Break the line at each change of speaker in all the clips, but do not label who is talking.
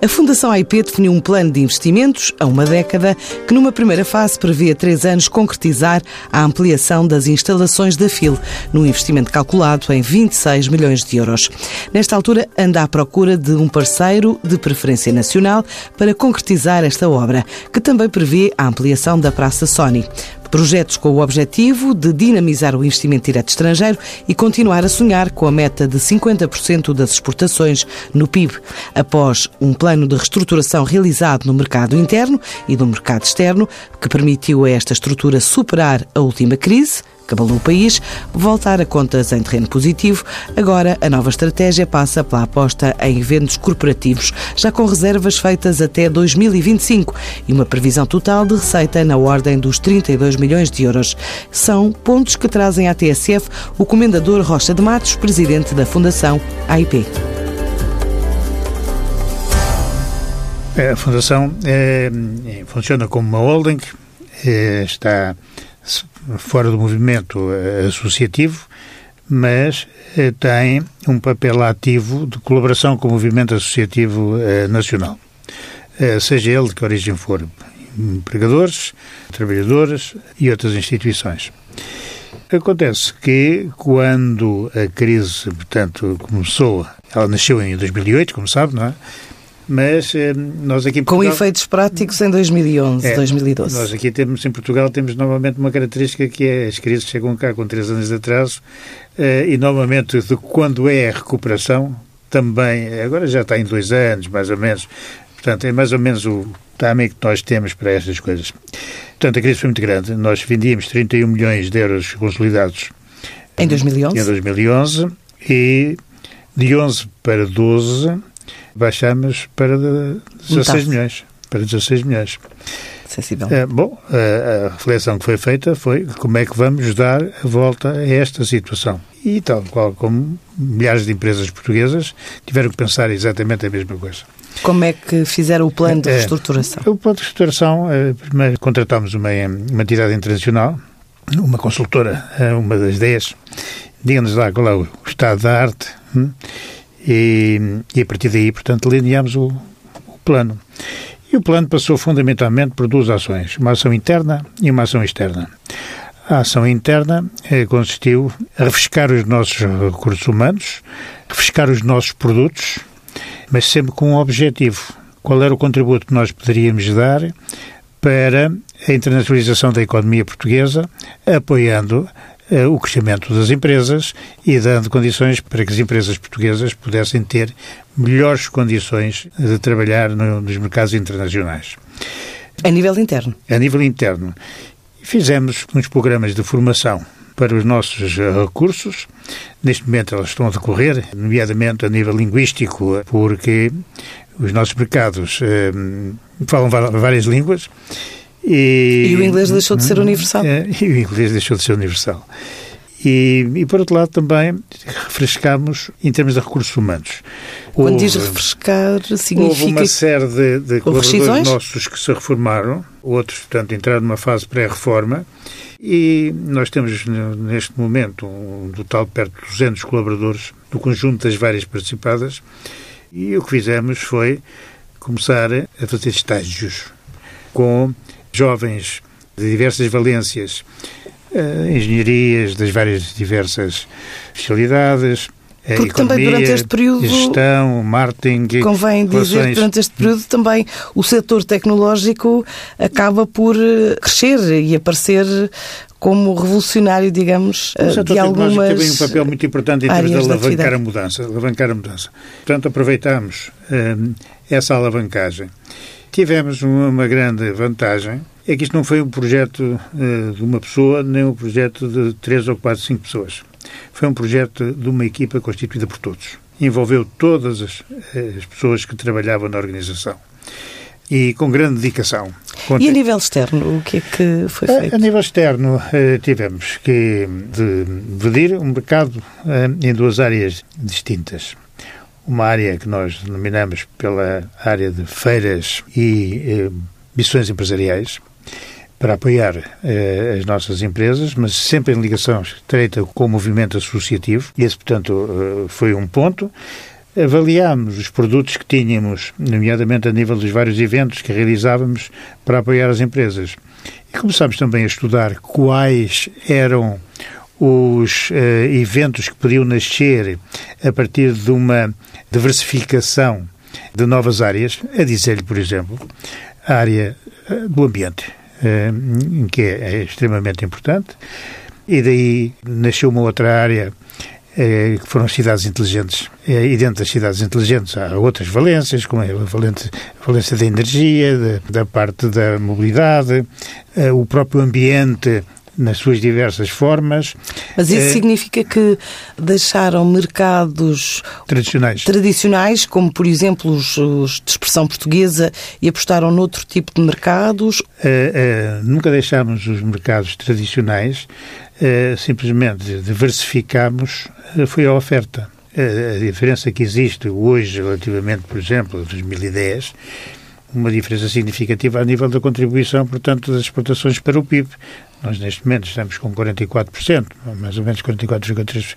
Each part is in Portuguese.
A Fundação AIP definiu um plano de investimentos a uma década que, numa primeira fase, prevê a três anos concretizar a ampliação das instalações da FIL, num investimento calculado em 26 milhões de euros. Nesta altura, anda à procura de um parceiro de preferência nacional para concretizar esta obra, que também prevê a ampliação da Praça Sony. Projetos com o objetivo de dinamizar o investimento direto estrangeiro e continuar a sonhar com a meta de 50% das exportações no PIB. Após um plano de reestruturação realizado no mercado interno e no mercado externo, que permitiu a esta estrutura superar a última crise, que abalou o país, voltar a contas em terreno positivo. Agora, a nova estratégia passa pela aposta em eventos corporativos, já com reservas feitas até 2025 e uma previsão total de receita na ordem dos 32 milhões de euros. São pontos que trazem à TSF o Comendador Rocha de Matos, presidente da Fundação AIP.
A Fundação é, funciona como uma holding, é, está fora do movimento eh, associativo, mas eh, tem um papel ativo de colaboração com o movimento associativo eh, nacional, seja ele de que origem for, empregadores, trabalhadores e outras instituições. Acontece que quando a crise, portanto, começou, ela nasceu em 2008, como sabe, não é? Mas eh, nós aqui
Portugal... Com efeitos práticos em 2011,
é,
2012.
Nós aqui temos, em Portugal, temos novamente uma característica que é as crises chegam cá com três anos de atraso eh, e novamente de quando é a recuperação também, agora já está em dois anos, mais ou menos, portanto é mais ou menos o timing que nós temos para estas coisas. Portanto, a crise foi muito grande. Nós vendíamos 31 milhões de euros consolidados
em 2011,
em 2011 e de 11 para 12 baixamos para 16 milhões. Para 16 milhões.
Sensível.
É, bom, a, reflexão que foi feita foi como é que vamos dar a volta a esta situação. E tal qual como milhares de empresas portuguesas tiveram que pensar exatamente a mesma coisa.
Como é que fizeram o plano de é, reestruturação?
É, o plano de reestruturação, é, primeiro contratámos uma, uma entidade internacional, uma consultora, é, uma das 10, diga-nos lá qual é o estado da arte, hum? E, e a partir daí, portanto, delineámos o, o plano. E o plano passou fundamentalmente por duas ações, uma ação interna e uma ação externa. A ação interna eh, consistiu a refrescar os nossos recursos humanos, refrescar os nossos produtos, mas sempre com um objetivo. Qual era o contributo que nós poderíamos dar para a internacionalização da economia portuguesa, apoiando eh, o crescimento das empresas e dando condições para que as empresas portuguesas pudessem ter melhores condições de trabalhar no, nos mercados internacionais.
A nível interno?
A nível interno. Fizemos uns programas de formação para os nossos eh, recursos. Neste momento elas estão a decorrer, nomeadamente a nível linguístico, porque os nossos mercados eh, falam várias línguas
e, e o inglês deixou de ser universal.
É, e o inglês deixou de ser universal. E, e, por outro lado, também refrescamos em termos de recursos humanos.
Quando houve, diz refrescar, significa.
Houve uma série de, de colaboradores nossos que se reformaram, outros, portanto, entraram numa fase pré-reforma. E nós temos, neste momento, um total de perto de 200 colaboradores do conjunto das várias participadas. E o que fizemos foi começar a fazer estágios com jovens de diversas valências, uh, engenharias das várias diversas especialidades,
porque
economia,
também durante este período.
Gestão, marketing.
Convém relações... dizer que durante este período também o setor tecnológico acaba por eh, crescer e aparecer como revolucionário, digamos, o setor de algumas
teve um papel muito importante em termos de alavancar a mudança, alavancar a mudança. Portanto, aproveitamos um, essa alavancagem tivemos uma, grande vantagem, é que isto não foi um projeto uh, de uma pessoa, nem um projeto de três ou quatro, cinco pessoas. Foi um projeto de uma equipa constituída por todos. Envolveu todas as, as pessoas que trabalhavam na organização e com grande dedicação.
E a nível externo, o que é que foi feito?
A, a nível externo, eh, tivemos que dividir o um mercado eh, em duas áreas distintas uma área que nós denominamos pela área de feiras e eh, missões empresariais, para apoiar eh, as nossas empresas, mas sempre em ligação estreita com o movimento associativo. Esse, portanto, eh, foi um ponto. avaliámos os produtos que tínhamos, nomeadamente a nível dos vários eventos que realizávamos para apoiar as empresas. E começámos também a estudar quais eram os uh, eventos que podiam nascer a partir de uma diversificação de novas áreas, a dizer-lhe, por exemplo, a área eh, do ambiente, uh, que é, é extremamente importante, e daí nasceu uma outra área que foram as cidades inteligentes. E dentro das cidades inteligentes há outras valências, como a valência, a valência da energia, da parte da mobilidade, o próprio ambiente nas suas diversas formas.
Mas isso é, significa que deixaram mercados
tradicionais,
tradicionais como por exemplo os, os de expressão portuguesa, e apostaram noutro tipo de mercados?
É, nunca deixámos os mercados tradicionais, simplesmente diversificámos, foi a oferta. A diferença que existe hoje relativamente, por exemplo, a 2010, uma diferença significativa a nível da contribuição, portanto, das exportações para o PIB. Nós, neste momento, estamos com 44%, mais ou menos 44,3%.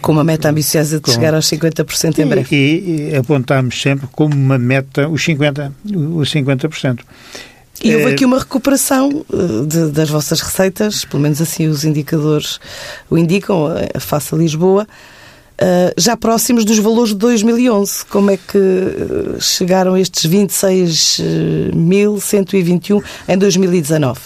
Com uma meta ambiciosa de com... chegar aos 50% em breve.
E, e apontamos sempre como uma meta os 50%. Os 50%.
E houve aqui uma recuperação eh, de, das vossas receitas, pelo menos assim os indicadores o indicam, a Faça Lisboa, Uh, já próximos dos valores de 2011. Como é que uh, chegaram estes 26.121 em 2019?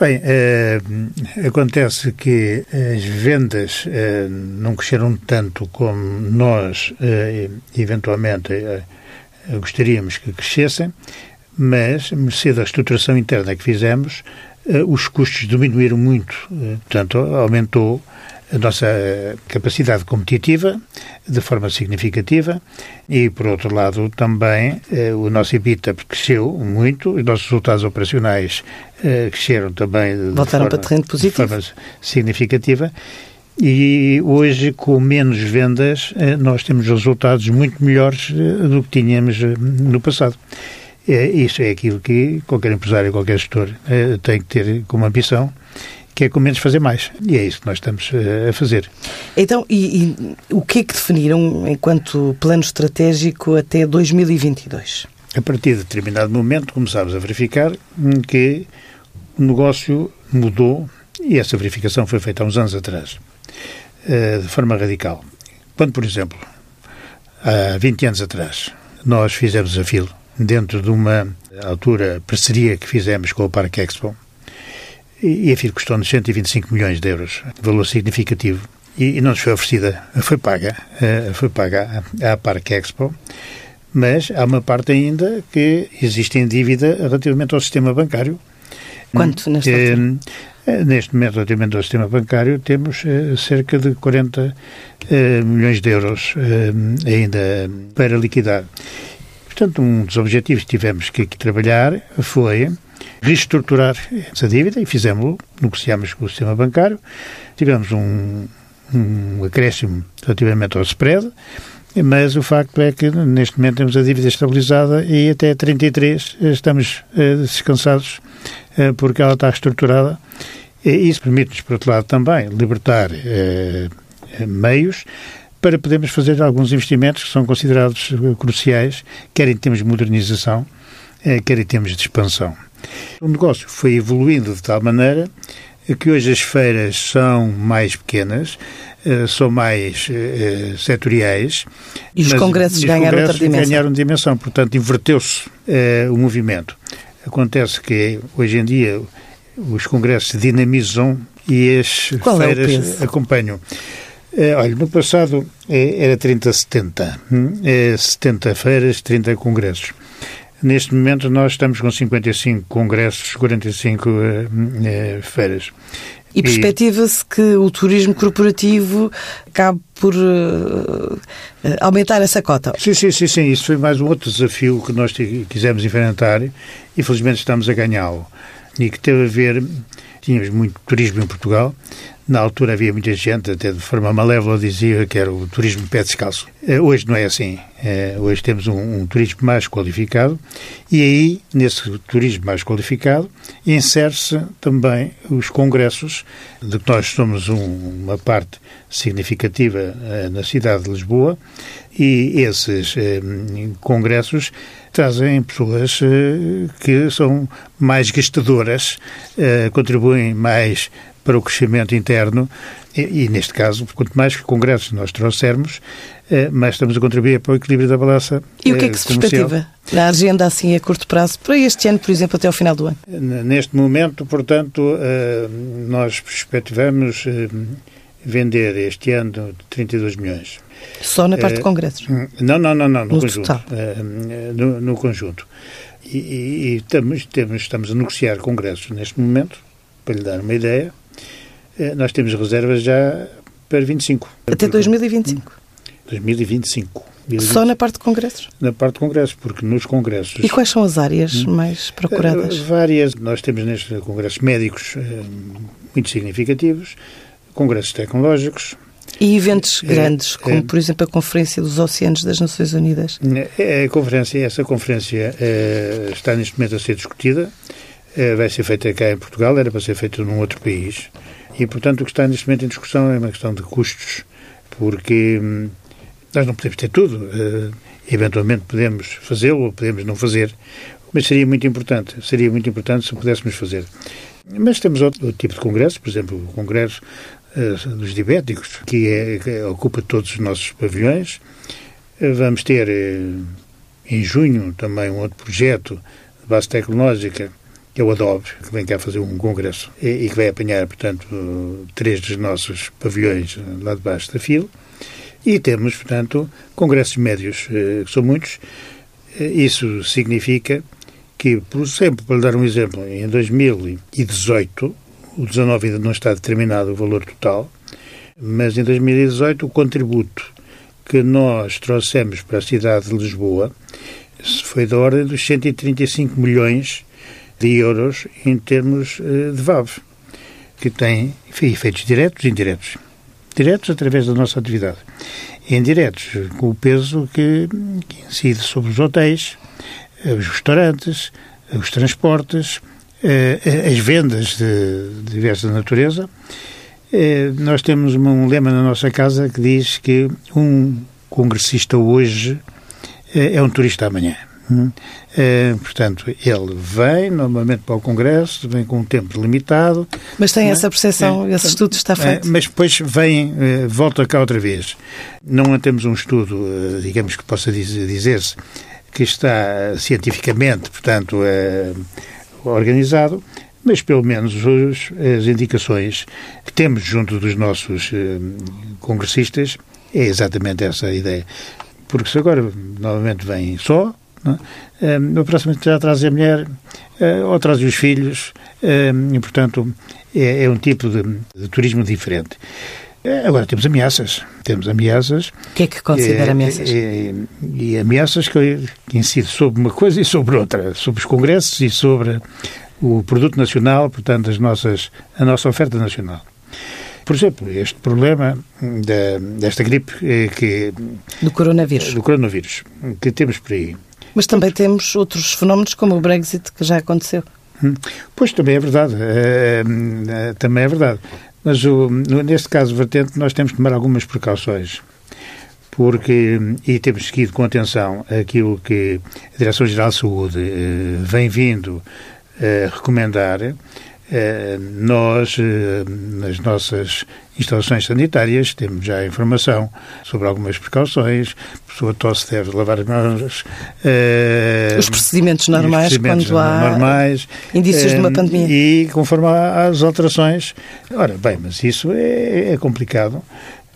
Bem, uh, acontece que as vendas não cresceram tanto como nós, eventualmente, gostaríamos que crescessem, mas, mercê da estruturação interna que fizemos, os custos diminuíram muito, portanto, aumentou a nossa capacidade competitiva de forma significativa e, por outro lado, também eh, o nosso EBITDA cresceu muito, os nossos resultados operacionais eh, cresceram também
Voltaram de, forma,
de forma significativa. E hoje, com menos vendas, eh, nós temos resultados muito melhores do que tínhamos no passado. Isso é aquilo que qualquer empresário, qualquer gestor tem que ter como ambição que é com menos fazer mais. E é isso que nós estamos uh, a fazer.
Então, e, e, o que é que definiram enquanto plano estratégico até 2022?
A partir de determinado momento começámos a verificar que o negócio mudou e essa verificação foi feita há uns anos atrás, uh, de forma radical. Quando, por exemplo, há 20 anos atrás, nós fizemos a FIL dentro de uma altura parceria que fizemos com o Parque Expo, e a FIR custou-nos 125 milhões de euros, valor significativo. E, e não nos foi oferecida, foi paga, eh, foi paga à Parque Expo, mas há uma parte ainda que existe em dívida relativamente ao sistema bancário.
Quanto nesta eh,
eh, Neste momento, relativamente ao sistema bancário, temos cerca de 40 milhões de euros ainda para liquidar. Portanto, um dos objetivos que tivemos que, que trabalhar foi reestruturar essa dívida e fizemos-lo, negociámos com o sistema bancário, tivemos um, um acréscimo relativamente ao spread, mas o facto é que neste momento temos a dívida estabilizada e até 33 estamos uh, descansados uh, porque ela está estruturada. E isso permite-nos, por outro lado, também libertar uh, meios para podermos fazer alguns investimentos que são considerados cruciais, quer em termos de modernização, quer em termos de expansão. O negócio foi evoluindo de tal maneira que hoje as feiras são mais pequenas, eh, são mais uh, setoriais.
E os congressos ganharam congressos dimensão.
ganharam dimensão, portanto, inverteu-se o movimento. Acontece que hoje em dia os congressos dinamizam e as
Qual
feiras
é o peso?
acompanham. olha, no passado era 30-70. 70 hum, feiras, 30 congressos. Neste momento nós estamos com 55 congressos, 45 eh, eh, feiras.
E perspectiva-se que o turismo corporativo acabe por uh, aumentar essa cota?
Sim, sim, sim, sim. Isso foi mais um outro desafio que nós quisemos enfrentar e felizmente estamos a ganhá-lo. E que teve a ver tínhamos muito turismo em Portugal. Na altura havia muita gente, até de forma malévola, dizia que era o turismo pé descalço. Eh, hoje não é assim. Eh, hoje temos um, um, turismo mais qualificado e aí, nesse turismo mais qualificado, insere-se também os congressos, de que nós somos um, uma parte significativa eh, na cidade de Lisboa e esses congressos trazem pessoas que são mais gastadoras, contribuem mais para o crescimento interno e, e, neste caso, quanto mais congressos nós trouxermos, eh, mais estamos a contribuir para o equilíbrio da balança
E o que é que se
comercial.
perspectiva na agenda assim a curto prazo, para este ano, por exemplo, até ao final do ano?
Neste momento, portanto, eh, nós perspectivamos eh, vender este ano 32 milhões.
Só na parte de congressos?
Não, não, não, não no, no conjunto. No, no, conjunto. E, e, e estamos, temos, estamos a negociar congressos neste momento, para lhe dar uma ideia, eh, nós temos reservas já para 25.
Até 2025?
2025. 2025.
Só na parte de congressos?
Na parte de congressos, porque nos congressos...
E quais são as áreas hum, mais procuradas?
Eh, várias. Nós temos nestes congressos médicos eh, muito significativos, congressos tecnológicos,
e eventos grandes, como é, por exemplo a Conferência dos Oceanos das Nações Unidas?
A conferência, essa conferência está neste momento a ser discutida, vai ser feita cá em Portugal, era para ser feita num outro país. E, portanto, o que está neste momento em discussão é uma questão de custos, porque hum, nós não podemos ter tudo. Uh, eventualmente podemos fazê-lo ou podemos não fazer, mas seria muito importante, seria muito importante se pudéssemos fazer. Mas temos outro, outro tipo de congressos, por exemplo, o congresso uh, dos diabéticos, que, é, que, ocupa todos os nossos pavilhões. Uh, vamos ter em junho também um outro projeto de base tecnológica é o Adobe, que vem cá fazer um congresso e, e que vai apanhar, portanto, três dos nossos pavilhões lá debaixo da fila. E temos, portanto, congressos médios, eh, que são muitos. Eh, isso significa que, por exemplo, para dar um exemplo, em 2018, o 19 ainda não está determinado o valor total, mas em 2018 o contributo que nós trouxemos para a cidade de Lisboa foi da ordem dos 135 milhões de euros em termos eh, de VAV, que tem efeitos diretos e indiretos. Diretos através da nossa atividade. Indiretos com o peso que, que incide sobre os hotéis, eh, os restaurantes, os transportes, eh, as vendas de diversa natureza. Nós temos um lema na nossa casa que diz que um congressista hoje é um turista amanhã. É, portanto, ele vem normalmente para o Congresso, vem com um tempo limitado.
Mas tem é? essa percepção, é, esse estudo está feito?
mas depois vem, eh, volta cá outra vez. Não temos um estudo, eh, digamos que possa dizer-se, que está cientificamente, portanto, organizado, mas pelo menos os, as indicações que temos junto dos nossos congressistas é exatamente essa a ideia. Porque se agora novamente vem só, é? no próximo já traz a mulher uh, ou traz os filhos e, portanto, é, é um tipo de, de, turismo diferente. Eh, agora temos ameaças. Temos ameaças.
O que é que considera ameaças?
E, e ameaças que, que incidem sobre uma coisa e sobre outra, sobre os congressos e sobre o produto nacional, portanto, as nossas, a nossa oferta nacional. Por exemplo, este problema da, desta gripe que...
Do coronavírus.
Do coronavírus, que temos por aí.
Mas também temos outros fenómenos como o Brexit, que já aconteceu.
Hum. Pois também é verdade. É, é, também é verdade. Mas o, neste caso vertente nós temos que tomar algumas precauções. Porque, e temos seguido com atenção aquilo que a Direção-Geral de Saúde eh, vem vindo a recomendar, eh, nós, eh, nas nossas instalações sanitárias, temos já informação sobre algumas precauções. A pessoa tosse deve lavar as mãos.
Uh, os procedimentos normais os procedimentos quando há normais, indícios de uma pandemia.
E conforme às alterações. Ora, bem, mas isso é, é complicado.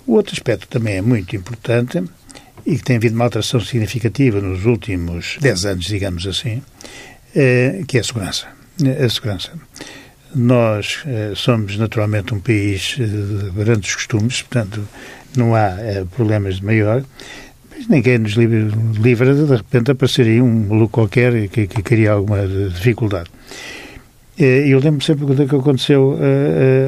O outro aspecto também é muito importante e que tem havido uma alteração significativa nos últimos 10 anos, digamos assim, que é a segurança. A segurança. Nós eh, somos naturalmente um país eh, de grandes costumes, portanto não há eh, problemas de maior, mas ninguém nos livra de de repente aparecer aí um maluco qualquer que, que cria alguma dificuldade. Eu lembro sempre do que aconteceu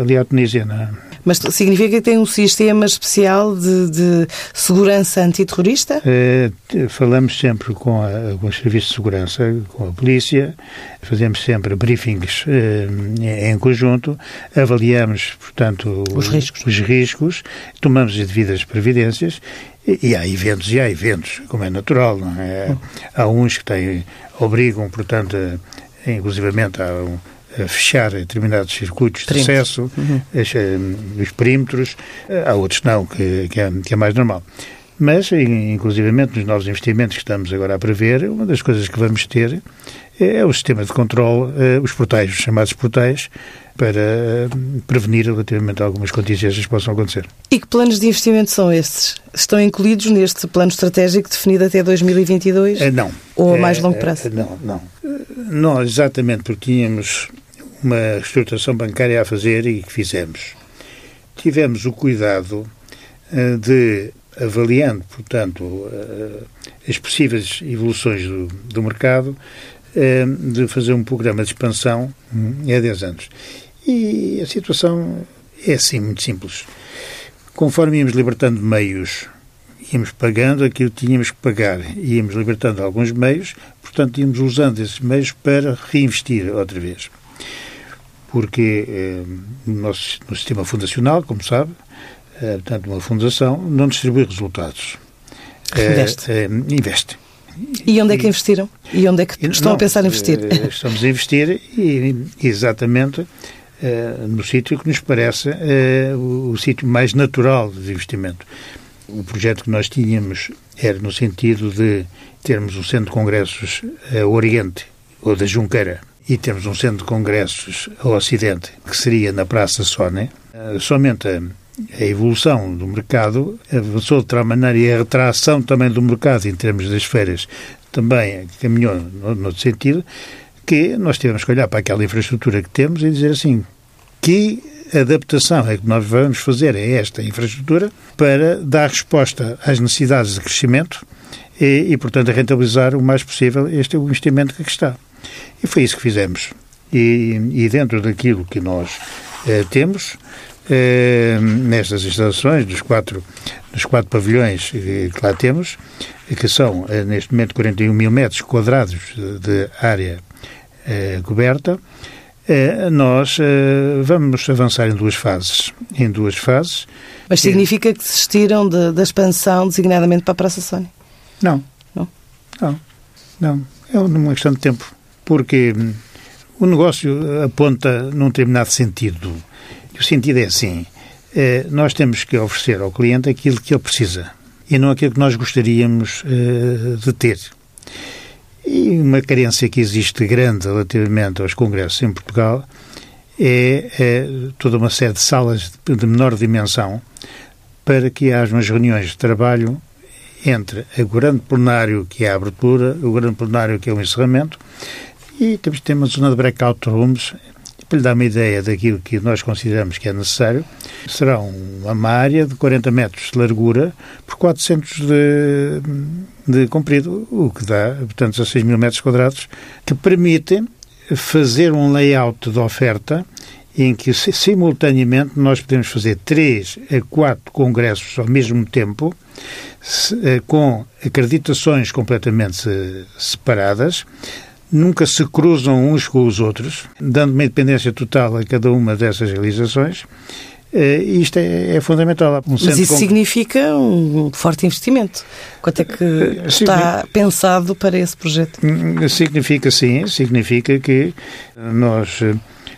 ali à Tunísia. É?
Mas significa que tem um sistema especial de, de segurança antiterrorista?
É, falamos sempre com, a, os serviços de segurança, com a polícia, fazemos sempre briefings é, em conjunto, avaliamos, portanto,
os riscos,
os riscos tomamos as devidas providências e, há eventos e há eventos, como é natural, não é? Há uns que têm, obrigam, portanto, a, inclusivamente há um, a fechar determinados circuitos de acesso, uhum. Eh, os perímetros, eh, há outros não, que, que, é, que é mais normal. Mas, inclusivamente, nos novos investimentos que estamos agora a prever, uma das coisas que vamos ter é o sistema de controle, eh, os portais, os chamados portais, para prevenir relativamente algumas contingências que possam acontecer.
E que planos de investimento são esses? Estão incluídos neste plano estratégico definido até 2022?
Não.
Ou a mais longo prazo?
Não, não. Não, exatamente, porque tínhamos uma reestruturação bancária a fazer e que fizemos. Tivemos o cuidado uh, de, avaliando, portanto, uh, as possíveis evoluções do, do mercado, uh, de fazer um programa de expansão um, há 10 anos. E a situação é assim, muito simples. Conforme íamos libertando meios, íamos pagando aquilo que tínhamos que pagar, íamos libertando alguns meios, portanto, íamos usando esses meios para reinvestir outra vez porque eh, no sistema fundacional, como sabe, eh, portanto, uma fundação não distribui resultados.
Investe.
Eh, investe.
E onde é que investiram? E onde é que estão
não,
a pensar em investir?
Estamos a investir e, exatamente no sítio que nos parece o, o sítio mais natural de investimento. O projeto que nós tínhamos era no sentido de termos um centro de congressos Oriente, ou da Junqueira, e temos um centro de congressos ao Ocidente, que seria na Praça Sónia, eh, somente a, evolução do mercado avançou de tal maneira e a retração também do mercado em termos das feiras também caminhou no, no sentido que nós tivemos que olhar para aquela infraestrutura que temos e dizer assim, que adaptação é que nós vamos fazer a esta infraestrutura para dar resposta às necessidades de crescimento e, e portanto, rentabilizar o mais possível este investimento que aqui está. E foi isso que fizemos. E, e dentro daquilo que nós eh, temos, eh, nestas instalações, dos quatro, dos quatro pavilhões que lá temos, que são, eh, neste momento, 41 mil metros quadrados de área eh, coberta, eh, nós eh, vamos avançar em duas fases. Em duas fases.
Mas significa que desistiram de, da expansão designadamente para a Praça Sónia?
Não.
Não?
Não. Não. É uma questão de tempo porque o negócio aponta num determinado sentido. E o sentido é assim: eh, nós temos que oferecer ao cliente aquilo que ele precisa e não aquilo que nós gostaríamos eh, de ter. E uma carência que existe grande relativamente aos congressos em Portugal é, é toda uma série de salas de menor dimensão para que haja umas reuniões de trabalho entre o grande plenário, que é a abertura, o grande plenário, que é o encerramento, e temos, ter uma zona de breakout rooms para lhe dar uma ideia daquilo que nós consideramos que é necessário, será uma área de 40 metros de largura por 400 de, de comprido, o que dá, portanto, a 6 mil metros quadrados, que permitem fazer um layout de oferta em que, simultaneamente, nós podemos fazer três a quatro congressos ao mesmo tempo, eh, com acreditações completamente separadas, nunca se cruzam uns com os outros, dando uma independência total a cada uma dessas realizações. Uh, isto é, é fundamental.
Um Mas isso com... significa um forte investimento. Quanto é que uh, está pensado para esse projeto?
Significa, sim, significa que nós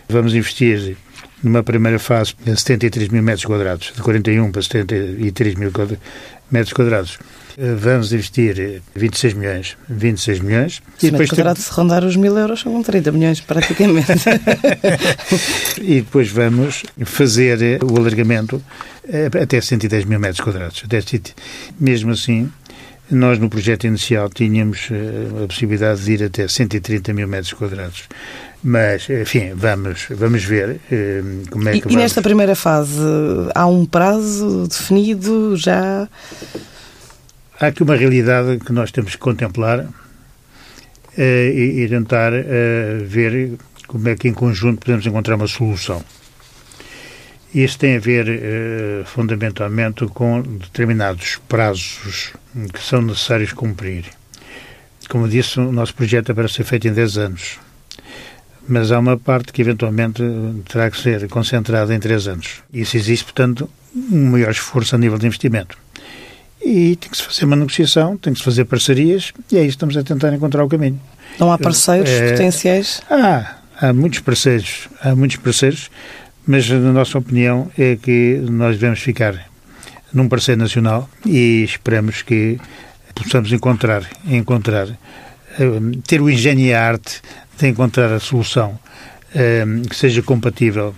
vamos investir numa primeira fase 73 mil metros quadrados, de 41 para 73 mil metros quadrados. Eh, vamos investir 26 milhões. 26 milhões.
Se e depois quadrado, se rondar os mil euros, são 30 milhões praticamente.
e depois vamos fazer eh, o alargamento eh, até 110 mil metros quadrados. Mesmo assim, nós no projeto inicial tínhamos a possibilidade de ir até 130 mil metros quadrados. Mas, enfim, vamos, vamos ver como é que
E, e nesta primeira fase, há um prazo definido já?
Há aqui uma realidade que nós temos que contemplar uh, e, e, tentar uh, ver como é que em conjunto podemos encontrar uma solução. Isso tem a ver eh, fundamentalmente com determinados prazos que são necessários cumprir. Como disse, o nosso projeto é para ser feito em 10 anos. Mas há uma parte que eventualmente terá que ser concentrada em 3 anos. Isso existe, portanto, um maior esforço a nível de investimento. E tem que se fazer uma negociação, tem que se fazer parcerias, e é isso que estamos a tentar encontrar o caminho.
Não há parceiros é, potenciais?
Há, há muitos parceiros, há muitos parceiros, mas na nossa opinião é que nós devemos ficar num parceiro nacional e esperamos que possamos encontrar, encontrar eh, ter o engenho e a arte de encontrar a solução eh, que seja compatível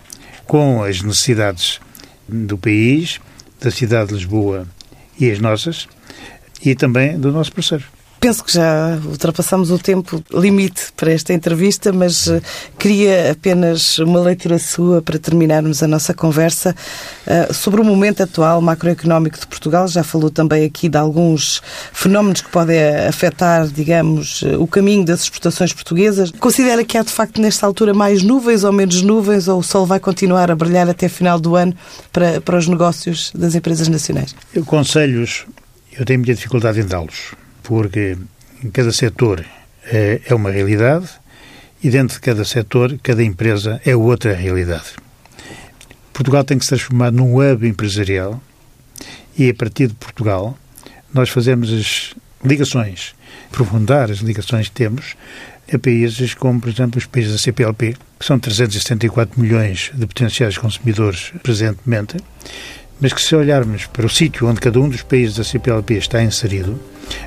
com as necessidades do país, da cidade de Lisboa e as nossas, e também do nosso parceiro.
Penso que já ultrapassamos o tempo limite para esta entrevista, mas uh, queria apenas uma leitura sua para terminarmos a nossa conversa uh, sobre o momento atual macroeconómico de Portugal. Já falou também aqui de alguns fenómenos que podem afetar, digamos, o caminho das exportações portuguesas. Considera que há, de facto, nesta altura, mais nuvens ou menos nuvens, ou o sol vai continuar a brilhar até final do ano para, para os negócios das empresas nacionais?
Eu, conselhos, eu tenho muita dificuldade em dá-los porque cada setor é, é uma realidade e dentro de cada setor, cada empresa é outra realidade. Portugal tem que se transformar num hub empresarial e a partir de Portugal nós fazemos as ligações, aprofundar as ligações que temos a países como, por exemplo, os países da CPLP, que são 374 milhões de potenciais consumidores presentemente, mas que se olharmos para o sítio onde cada um dos países da CPLP está inserido,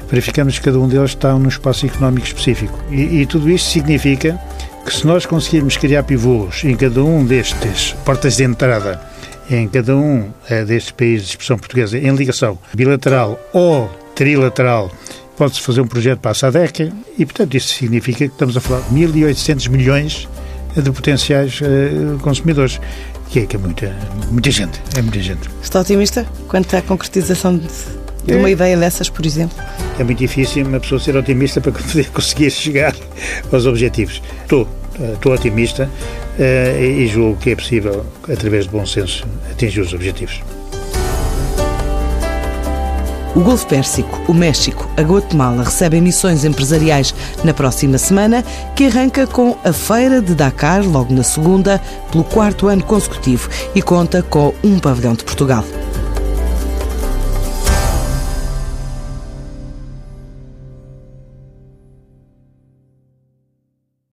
verificamos que cada um deles está num espaço económico específico. E, e tudo isto significa que se nós conseguirmos criar pivôs em cada um destes portas de entrada, em cada um é, destes países de expressão portuguesa, em ligação bilateral ou trilateral, pode-se fazer um projeto para a SADEC e, portanto, isso significa que estamos a falar de 1.800 milhões de potenciais uh, consumidores que é, que é muita, muita gente, é muita gente.
Está otimista quanto à concretização de, de é. uma ideia dessas, por exemplo?
É muito difícil uma pessoa ser otimista para poder conseguir chegar aos objetivos. Estou, estou otimista uh, e julgo que é possível, através de bom senso, atingir os objetivos.
O Golfo Pérsico, o México, a Guatemala recebem missões empresariais na próxima semana, que arranca com a Feira de Dakar, logo na segunda, pelo quarto ano consecutivo, e conta com um pavilhão de Portugal.